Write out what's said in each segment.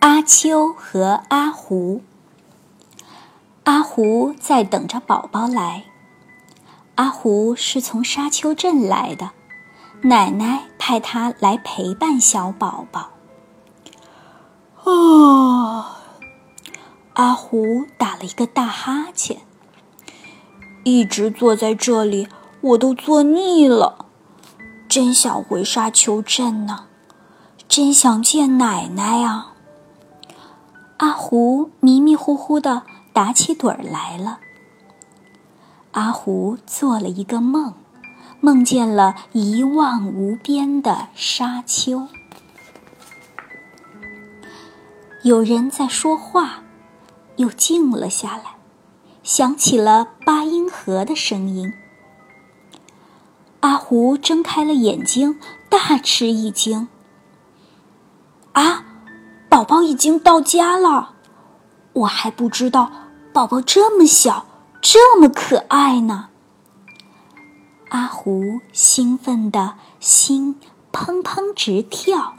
阿秋和阿胡。阿胡在等着宝宝来。阿胡是从沙丘镇来的，奶奶派他来陪伴小宝宝。哦，阿胡打了一个大哈欠。一直坐在这里，我都坐腻了，真想回沙丘镇呢，真想见奶奶啊！阿胡迷迷糊糊的打起盹儿来了。阿胡做了一个梦，梦见了一望无边的沙丘，有人在说话，又静了下来。响起了八音盒的声音。阿胡睁开了眼睛，大吃一惊。啊，宝宝已经到家了！我还不知道宝宝这么小，这么可爱呢。阿胡兴奋的心砰砰直跳。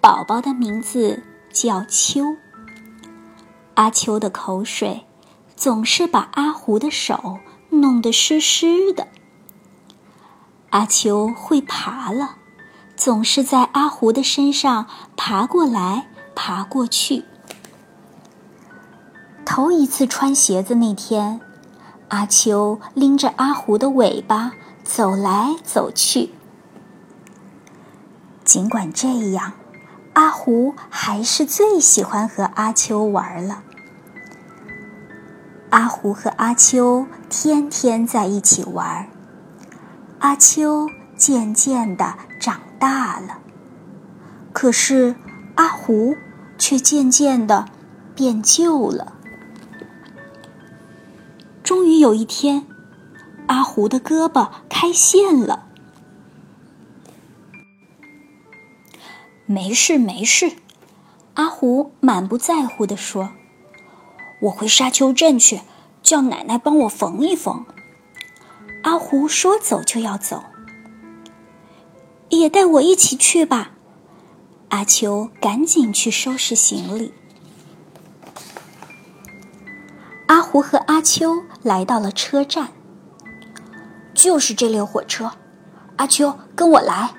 宝宝的名字。叫秋。阿秋的口水总是把阿胡的手弄得湿湿的。阿秋会爬了，总是在阿胡的身上爬过来爬过去。头一次穿鞋子那天，阿秋拎着阿胡的尾巴走来走去。尽管这样。阿胡还是最喜欢和阿秋玩了。阿胡和阿秋天天在一起玩，阿秋渐渐的长大了，可是阿胡却渐渐的变旧了。终于有一天，阿胡的胳膊开线了。没事，没事，阿胡满不在乎地说：“我回沙丘镇去，叫奶奶帮我缝一缝。”阿胡说走就要走，也带我一起去吧。阿秋赶紧去收拾行李。阿胡和阿秋来到了车站，就是这列火车。阿秋，跟我来。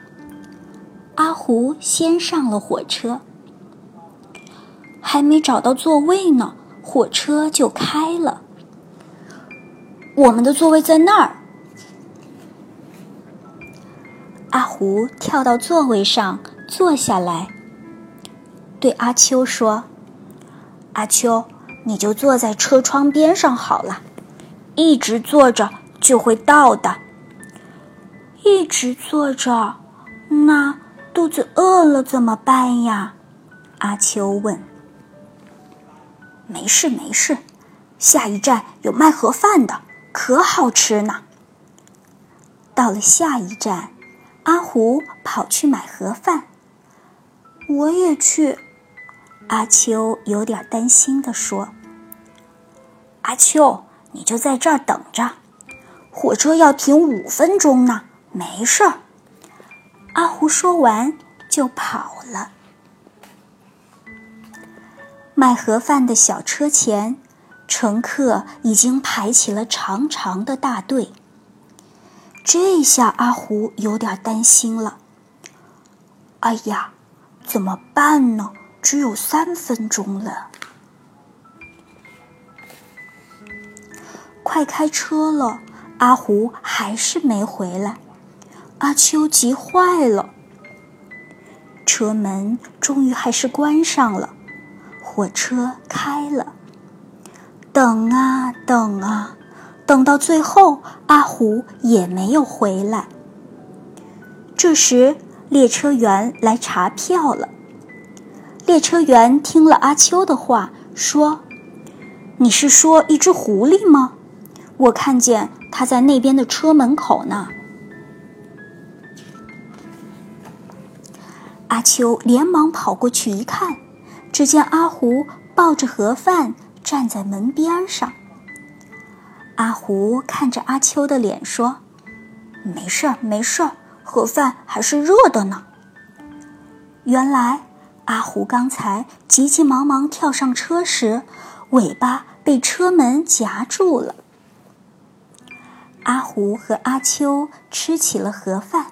阿胡先上了火车，还没找到座位呢，火车就开了。我们的座位在那儿。阿胡跳到座位上坐下来，对阿秋说：“阿秋，你就坐在车窗边上好了，一直坐着就会到的。一直坐着，那……”肚子饿了怎么办呀？阿秋问。没事没事，下一站有卖盒饭的，可好吃呢。到了下一站，阿胡跑去买盒饭。我也去。阿秋有点担心地说：“阿秋，你就在这儿等着，火车要停五分钟呢，没事儿。”阿胡说完就跑了。卖盒饭的小车前，乘客已经排起了长长的大队。这下阿胡有点担心了。哎呀，怎么办呢？只有三分钟了，快开车了！阿胡还是没回来。阿秋急坏了，车门终于还是关上了，火车开了。等啊等啊，等到最后，阿胡也没有回来。这时，列车员来查票了。列车员听了阿秋的话，说：“你是说一只狐狸吗？我看见它在那边的车门口呢。”阿秋连忙跑过去一看，只见阿胡抱着盒饭站在门边上。阿胡看着阿秋的脸说：“没事儿，没事儿，盒饭还是热的呢。原来阿胡刚才急急忙忙跳上车时，尾巴被车门夹住了。阿胡和阿秋吃起了盒饭。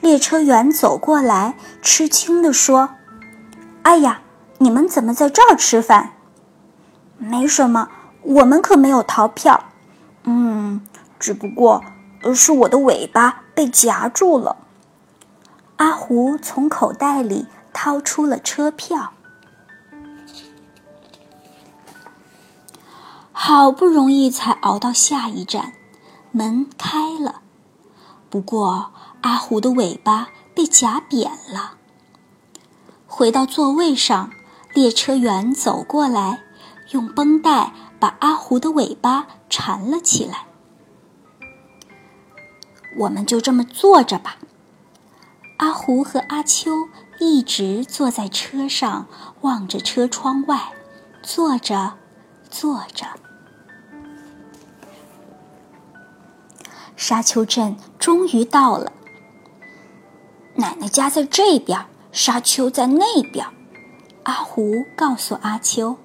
列车员走过来，吃惊地说：“哎呀，你们怎么在这儿吃饭？”“没什么，我们可没有逃票。”“嗯，只不过是我的尾巴被夹住了。”阿胡从口袋里掏出了车票。好不容易才熬到下一站，门开了。不过阿胡的尾巴被夹扁了。回到座位上，列车员走过来，用绷带把阿胡的尾巴缠了起来。我们就这么坐着吧。阿胡和阿秋一直坐在车上，望着车窗外，坐着，坐着。沙丘镇终于到了。奶奶家在这边，沙丘在那边。阿胡告诉阿秋：“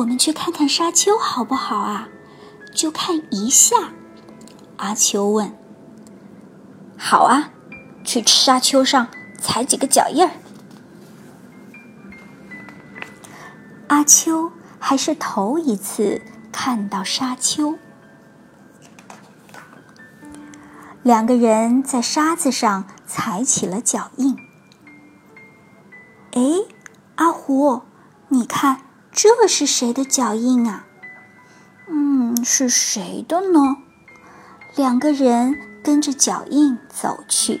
我们去看看沙丘好不好啊？就看一下。”阿秋问：“好啊，去沙丘上踩几个脚印儿。”阿秋还是头一次看到沙丘。两个人在沙子上踩起了脚印。哎，阿胡，你看这是谁的脚印啊？嗯，是谁的呢？两个人跟着脚印走去。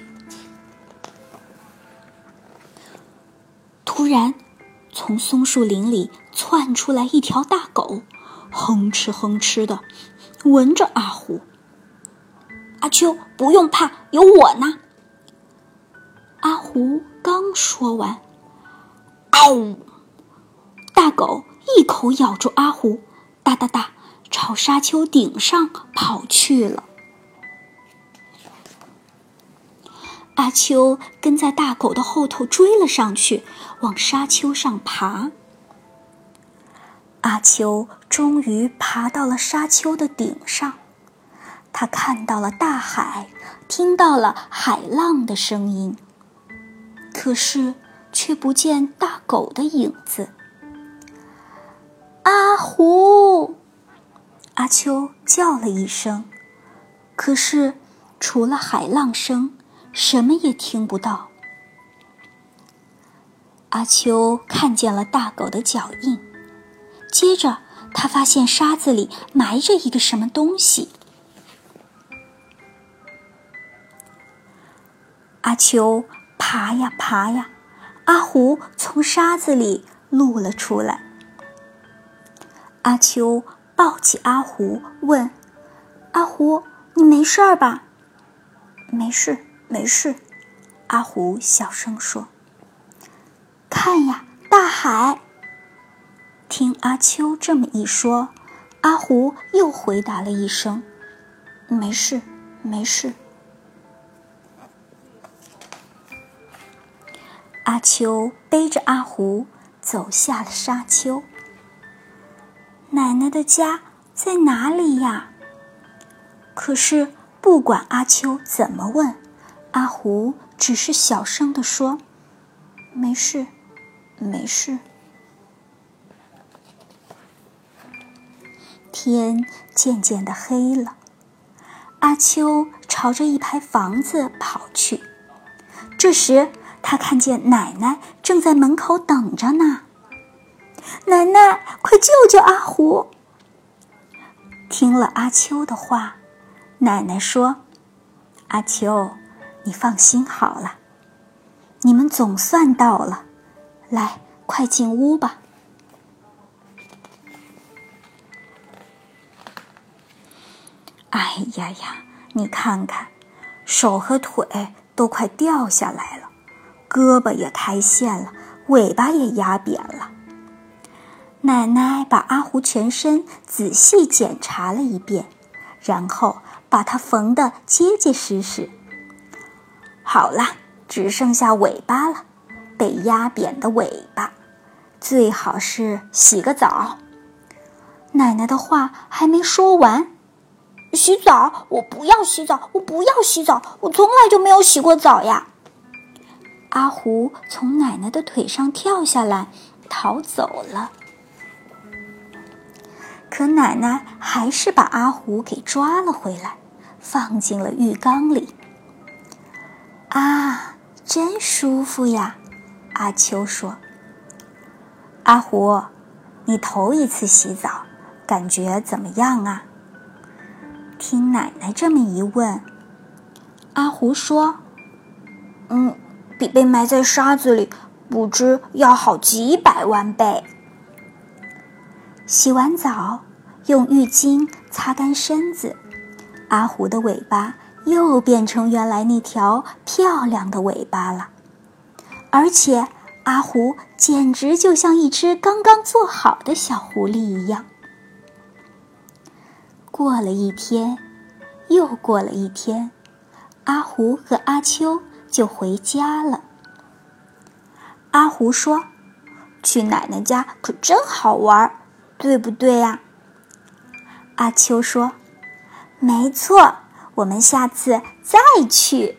突然，从松树林里窜出来一条大狗，哼哧哼哧的，闻着阿胡。阿秋，不用怕，有我呢。阿胡刚说完，嗷！狗一口咬住阿胡，哒哒哒，朝沙丘顶上跑去了。阿秋跟在大狗的后头追了上去，往沙丘上爬。阿秋终于爬到了沙丘的顶上。他看到了大海，听到了海浪的声音，可是却不见大狗的影子。阿胡，阿秋叫了一声，可是除了海浪声，什么也听不到。阿秋看见了大狗的脚印，接着他发现沙子里埋着一个什么东西。阿秋爬呀爬呀，阿胡从沙子里露了出来。阿秋抱起阿胡，问：“阿胡，你没事儿吧？”“没事，没事。”阿胡小声说。“看呀，大海！”听阿秋这么一说，阿胡又回答了一声：“没事，没事。”阿秋背着阿胡走下了沙丘。奶奶的家在哪里呀？可是不管阿秋怎么问，阿胡只是小声地说：“没事，没事。”天渐渐的黑了，阿秋朝着一排房子跑去。这时。他看见奶奶正在门口等着呢。奶奶，快救救阿胡！听了阿秋的话，奶奶说：“阿秋，你放心好了，你们总算到了，来，快进屋吧。”哎呀呀，你看看，手和腿都快掉下来了。胳膊也开线了，尾巴也压扁了。奶奶把阿胡全身仔细检查了一遍，然后把它缝得结结实实。好了，只剩下尾巴了，被压扁的尾巴，最好是洗个澡。奶奶的话还没说完，洗澡？我不要洗澡，我不要洗澡，我从来就没有洗过澡呀！阿胡从奶奶的腿上跳下来，逃走了。可奶奶还是把阿胡给抓了回来，放进了浴缸里。啊，真舒服呀！阿秋说：“阿胡，你头一次洗澡，感觉怎么样啊？”听奶奶这么一问，阿胡说：“嗯，比被埋在沙子里不知要好几百万倍。”洗完澡，用浴巾擦干身子，阿胡的尾巴又变成原来那条漂亮的尾巴了。而且，阿胡简直就像一只刚刚做好的小狐狸一样。过了一天，又过了一天，阿胡和阿秋就回家了。阿胡说：“去奶奶家可真好玩儿。”对不对呀？阿秋说：“没错，我们下次再去。”